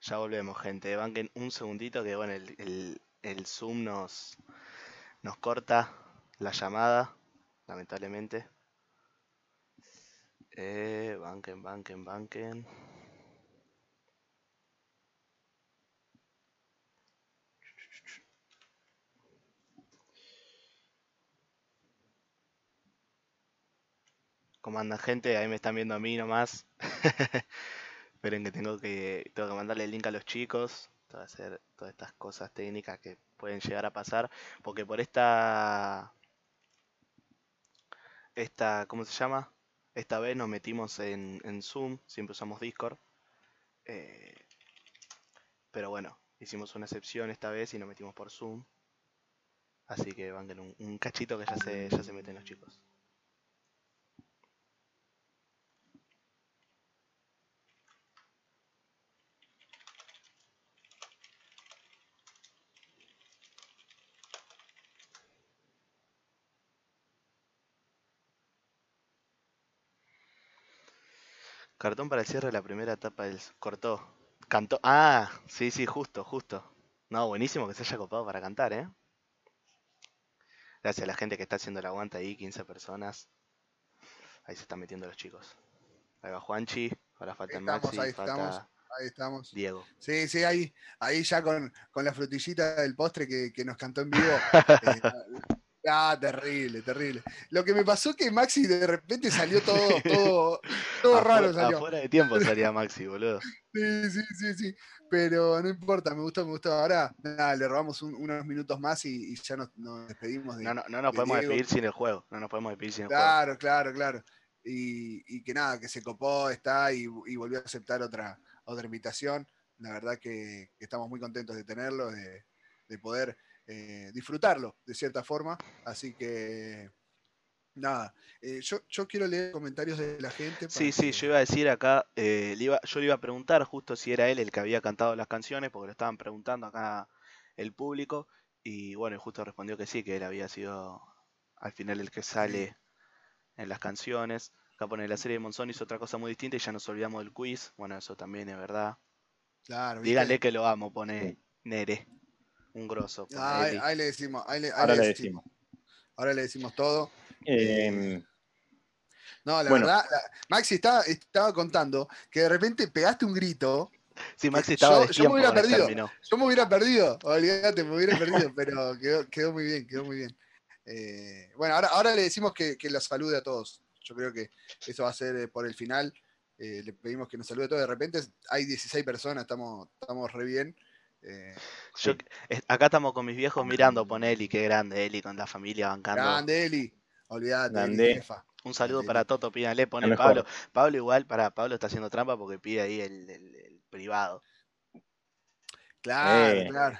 Ya volvemos, gente. Banquen un segundito que, bueno, el, Zoom nos, nos corta la llamada, lamentablemente. Eh, banquen, banquen, banquen. ¿Cómo gente? Ahí me están viendo a mí nomás. *laughs* Esperen que tengo que tengo que mandarle el link a los chicos. Para hacer todas estas cosas técnicas que pueden llegar a pasar. Porque por esta. Esta. ¿Cómo se llama? Esta vez nos metimos en, Zoom. Siempre usamos Discord. Eh, pero bueno, hicimos una excepción esta vez y nos metimos por Zoom. Así que van un, un cachito que ya se, ya se meten los chicos. Cartón para el cierre de la primera etapa del... Cortó. Cantó. Ah, sí, sí, justo, justo. No, buenísimo que se haya copado para cantar, ¿eh? Gracias a la gente que está haciendo el aguanta ahí, 15 personas. Ahí se están metiendo los chicos. Ahí va Juanchi, ahora falta Maxi, ahí falta estamos, ahí estamos. Diego. Sí, sí, ahí, ahí ya con, con la frutillita del postre que, que nos cantó en vivo. *laughs* eh, Ah, terrible, terrible. Lo que me pasó es que Maxi de repente salió todo, *laughs* todo, todo raro. Salió. Afuera de tiempo *laughs* salía Maxi, boludo. Sí, sí, sí, sí. Pero no importa, me gustó, me gustó. Ahora, nada, le robamos unos minutos más y, ya nos, despedimos. De, no, no, no nos podemos despedir sin el juego. No nos podemos despedir sin el claro, juego. Claro, claro, claro. Y, que nada, que se copó, está y, volvió a aceptar otra, otra invitación. la verdad que, estamos muy contentos de tenerlo, de, poder eh, disfrutarlo de cierta forma. Así que nada, eh, yo, quiero leer comentarios de la gente. Sí, sí, yo iba a decir acá, eh, yo le iba a preguntar justo si era él el que había cantado las canciones, porque lo estaban preguntando acá el público, y bueno, justo respondió que sí, que él había sido al final el que sale en las canciones. Acá pone la serie de Monzón hizo otra cosa muy distinta y ya nos olvidamos del quiz. Bueno, eso también es verdad. Claro, Díganle que lo amo, pone Nere. Un grosso. ahí, le decimos. Ahora le decimos. Ahora le decimos todo. Em, no, la verdad, Maxi estaba, estaba contando que de repente pegaste un grito. Sí, Maxi estaba yo, yo me hubiera perdido. Yo me hubiera perdido. Olvídate, me hubiera perdido, *laughs* pero quedó, muy bien, quedó muy bien. Eh, bueno, ahora, ahora le decimos que, que los salude a todos. Yo creo que eso va a ser eh, por el final. Eh, le pedimos que nos salude a todos. De repente hay 16 personas, estamos, estamos re bien. Acá estamos con mis viejos mirando, pon Eli, qué grande Eli con la familia bancando. Grande Eli. Olvídate, Un saludo para Toto, pídale, pone Pablo. Pablo igual, para Pablo está haciendo trampa porque pide ahí el, privado. Claro, claro.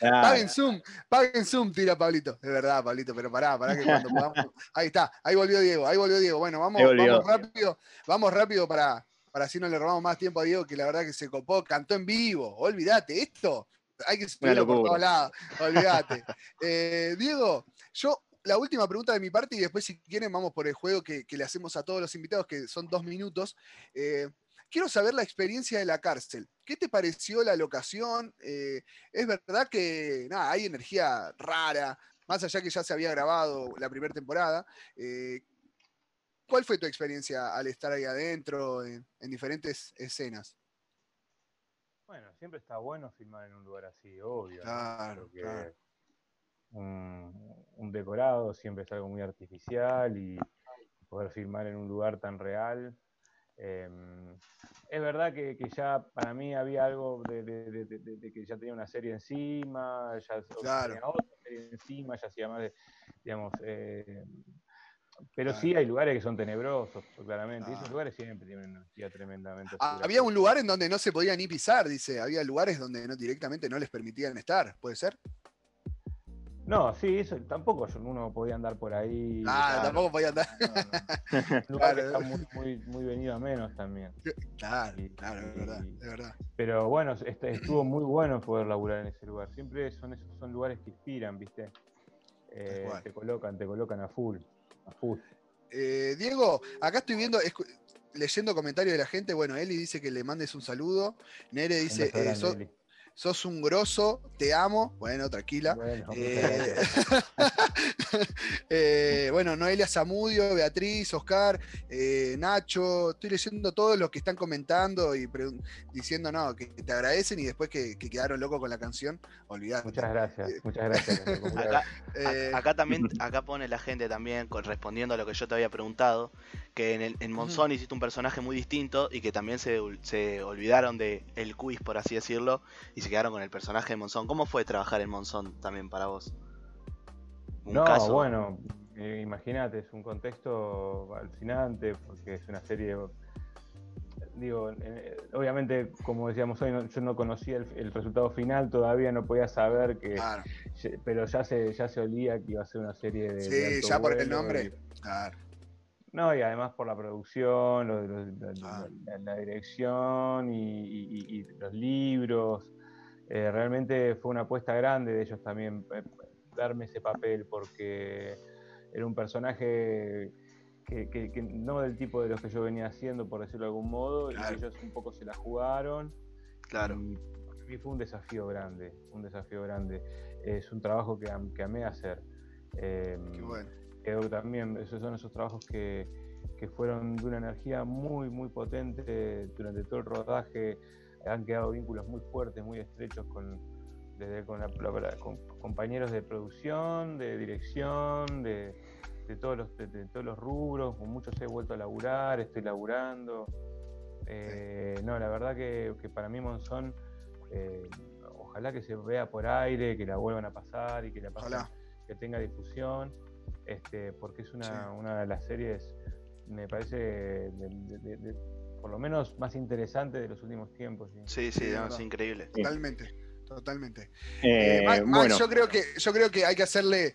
Paguen Zoom, paguen Zoom, tira Pablito. Es verdad, Pablito, pero pará, pará que cuando podamos. *laughs* Ahí está, ahí volvió Diego, ahí volvió Diego. Bueno, vamos, vamos rápido, vamos rápido para, para así no le robamos más tiempo a Diego, que la verdad que se copó, cantó en vivo. Olvídate, esto hay que subirlo por todos lados. Olvídate. *laughs* Eh, Diego, yo la última pregunta de mi parte y después si quieren vamos por el juego que, le hacemos a todos los invitados, que son dos minutos. Eh, quiero saber la experiencia de la cárcel. ¿Qué te pareció la locación? Eh, es verdad que nada, hay energía rara, más allá que ya se había grabado la primera temporada. Eh, ¿Cuál fue tu experiencia al estar ahí adentro en, diferentes escenas? Bueno, siempre está bueno filmar en un lugar así, obvio. Claro, claro un, decorado siempre es algo muy artificial y poder filmar en un lugar tan real. Em, es verdad que, ya para mí había algo de, que ya tenía una serie encima, ya tenía otra serie encima, ya hacía más de, digamos, eh, pero sí hay lugares que son tenebrosos, claramente. Y esos lugares siempre tienen una energía tremendamente. Ah, había un lugar en donde no se podía ni pisar, dice. Había lugares donde no, directamente no les permitían estar, ¿puede ser? No, sí, eso tampoco uno podía andar por ahí. Ah, tampoco podía andar. *laughs* está muy, muy, venido a menos también. Claro, claro, es verdad, es verdad. Pero bueno, este, estuvo muy bueno poder laburar en ese lugar. Siempre son esos son lugares que inspiran, ¿viste? Eh, te colocan, te colocan a full. Eh, Diego, acá estoy viendo, leyendo comentarios de la gente. Bueno, Eli dice que le mandes un saludo. Nere dice, sos un grosso, te amo. Bueno, tranquila. Bueno, eh, *laughs* eh, bueno, Noelia Zamudio, Beatriz, Oscar, eh, Nacho, estoy leyendo todos los que están comentando y diciendo no, que te agradecen y después que, quedaron locos con la canción, olvidate. Muchas gracias, muchas gracias. *laughs* acá, también, *laughs* acá pone la gente también, respondiendo a lo que yo te había preguntado, que en, en Monzón hiciste un personaje muy distinto y que también se, se olvidaron de el quiz, por así decirlo, y se quedaron con el personaje de Monzón. ¿Cómo fue trabajar en Monzón también para vos? no, bueno, eh, imagínate, es un contexto alucinante porque es una serie. Digo, eh, obviamente, como decíamos hoy, yo no conocía el, resultado final, todavía no podía saber que. Pero ya se, ya se olía que iba a ser una serie de. Sí, ya por el nombre. claro. No, y además por la producción, la, dirección y, los libros. Eh, realmente fue una apuesta grande de ellos también eh, darme ese papel porque era un personaje que, no del tipo de los que yo venía haciendo, por decirlo de algún modo, y ellos un poco se la jugaron. Claro. Y fue un desafío grande, un desafío grande. Es un trabajo que, que amé hacer. Em, Qué bueno. Creo también esos son esos trabajos que, que fueron de una energía muy, muy potente durante todo el rodaje. Han quedado vínculos muy fuertes, muy estrechos con, desde con, compañeros de producción, de dirección, de, todos los, de, todos los rubros, con muchos he vuelto a laburar, estoy laburando. Eh, no, la verdad que, para mí Monzón, eh, ojalá que se vea por aire, que la vuelvan a pasar y que la pasen, que tenga difusión, este, porque es una, una de las series, me parece, de, por lo menos más interesante de los últimos tiempos. Sí, sí, es increíble. Totalmente, totalmente. Eh, bueno. yo creo que yo creo que hay que hacerle,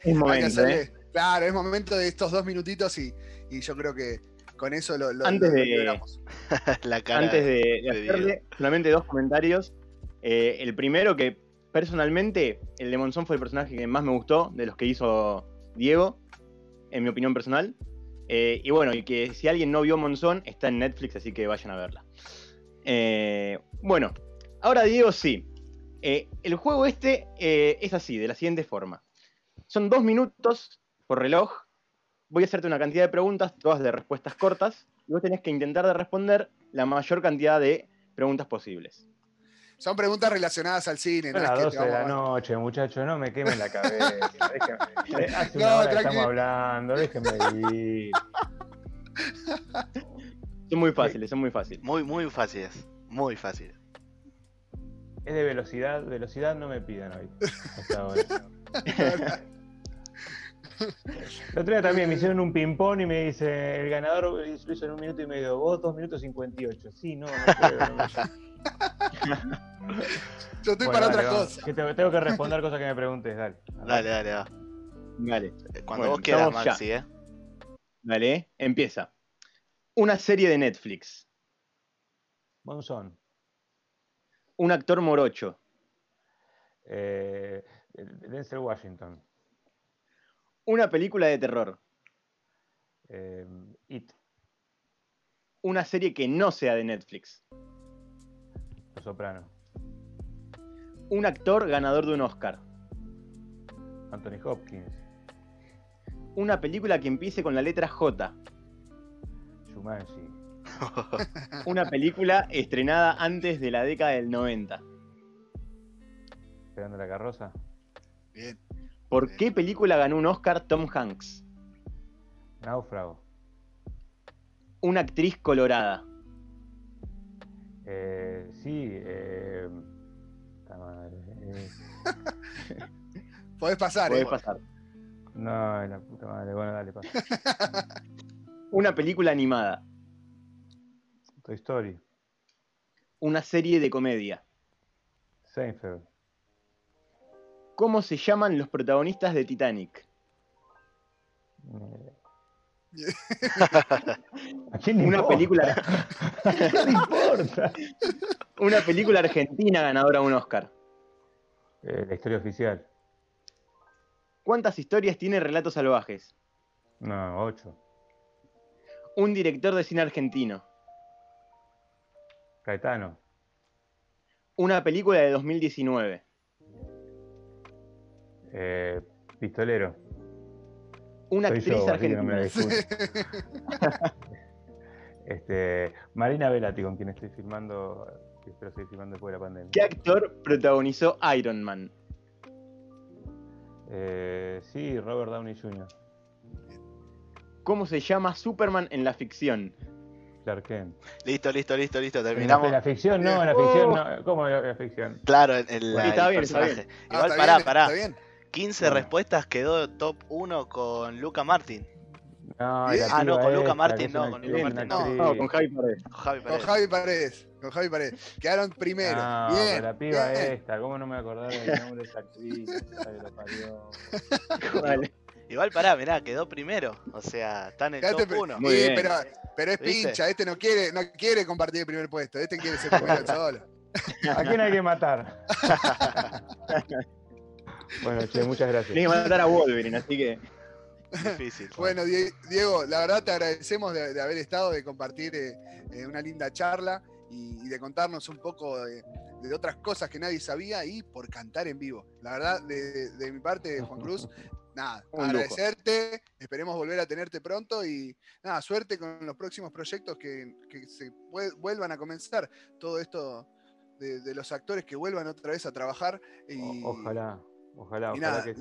claro, es momento de estos dos minutitos y, y yo creo que con eso lo, *laughs* antes de, antes de, hacerle solamente dos comentarios. Eh, el primero que personalmente el de Monzón fue el personaje que más me gustó de los que hizo Diego, en mi opinión personal. Eh, y bueno, y que si alguien no vio Monzón, está en Netflix, así que vayan a verla. Eh, bueno, ahora Diego sí. el juego este es así, de la siguiente forma. Son dos minutos por reloj voy a hacerte una cantidad de preguntas, todas de respuestas cortas, y vos tenés que intentar de responder la mayor cantidad de preguntas posibles. Son preguntas relacionadas al cine. Son las 12 de la noche, muchachos, no me quemen la cabeza. *laughs* Déjenme, hace una hora estamos hablando, déjenme ir. Son muy fáciles, son muy fáciles. Muy, muy fáciles, muy fáciles. Es de velocidad, velocidad no me pidan hoy. Hasta ahora. El otro día también me hicieron un ping-pong y me dice, el ganador lo hizo en un minuto y medio, vos dos minutos cincuenta y ocho. Sí, no, no puedo. *laughs* Yo estoy para otra cosa. tengo, que responder cosas que me preguntes, dale. Dale, dale, va. Dale. Cuando vos quieras, Maxi, ¿eh? Dale, empieza. Una serie de Netflix. Monzón. Un actor morocho. Eh, Denzel Washington. Una película de terror. Eh, It. Una serie que no sea de Netflix. Soprano. Un actor ganador de un Oscar. Anthony Hopkins. Una película que empiece con la letra J. Shumanji. *laughs* Una película estrenada antes de la década del 90. Esperando la carroza. Bien. ¿Por qué película ganó un Oscar Tom Hanks? Náufrago. Una actriz colorada. Eh, sí, eh, madre, eh. *laughs* Podés pasar, Podés eh. pasar. No, la puta madre, bueno, dale, pasa. *laughs* Una película animada. Toy Story. Una serie de comedia. Seinfeld. ¿Cómo se llaman los protagonistas de Titanic? *laughs* ¿A quién Una película. *laughs* importa. Una película argentina ganadora de un Oscar. Eh, la historia oficial. ¿Cuántas historias tiene Relatos Salvajes? No, ocho. Un director de cine argentino. Caetano. Una película de 2019. Eh, pistolero. Una actriz argentina. *laughs* *laughs* este, Marina Velati, con quien estoy filmando, espero seguir filmando después de la pandemia. ¿Qué actor protagonizó Iron Man? Eh, sí, Robert Downey Jr. ¿Cómo se llama Superman en la ficción? Clark Kent. Listo, listo, listo, listo. Terminamos. En la, ficción no, en la ficción no. ¿Cómo en la ficción? Claro, en, el, está bien, Está bien. Igual, ah, pará, pará. 15 respuestas quedó top 1 con Luca Martin. No, ah, no, con Luca Martin no, con Luca Martin no. No, con Javi Paredes. Con Javi Paredes. Con Javi Paredes. Con Javi Paredes. Quedaron primero. No, bien. La piba esta, ¿cómo no me acordaba del nombre de esa actriz? *laughs* lo parió. Vale. Igual pará, mirá, quedó primero. O sea, está en el top 1. Sí, pero, pero es pincha, este no quiere, no quiere compartir el primer puesto, este quiere ser primero *laughs* solo. ¿A quién hay que matar? *laughs* Bueno, che, muchas gracias. Tienes que mandar a Wolverine, así que. Difícil. *laughs* bueno, Diego, la verdad te agradecemos de, haber estado, de compartir eh, eh, una linda charla y, de contarnos un poco de, otras cosas que nadie sabía y por cantar en vivo. La verdad, de, mi parte, Juan Cruz, *laughs* nada, agradecerte, esperemos volver a tenerte pronto y nada, suerte con los próximos proyectos que, se vuelvan a comenzar. Todo esto de, los actores que vuelvan otra vez a trabajar. Y, ojalá. Ojalá, ojalá que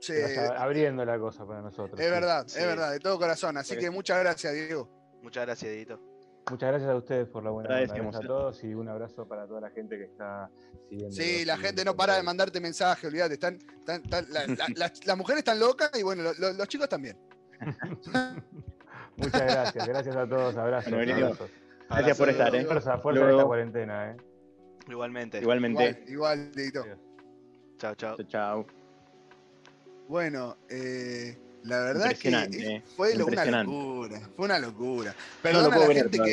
se vaya, abriendo la cosa para nosotros. Es verdad, es verdad, de todo corazón. Así que muchas gracias, Diego. Muchas gracias, Dieguito. Muchas gracias a ustedes por la buena Gracias a todos y un abrazo para toda la gente que está siguiendo. Sí, la gente no para de mandarte mensajes, olvídate. Están, *laughs* las, mujeres están locas y bueno, los chicos también. *laughs* Muchas gracias, gracias a todos, abrazos. Gracias por estar, ¿eh? Fuerza, fuerza de esta cuarentena, ¿eh? Igualmente. Igualmente. Igual, igual Chao, chao. Chao. Bueno, eh, la verdad que fue una locura. Fue una locura. Perdón a la gente que,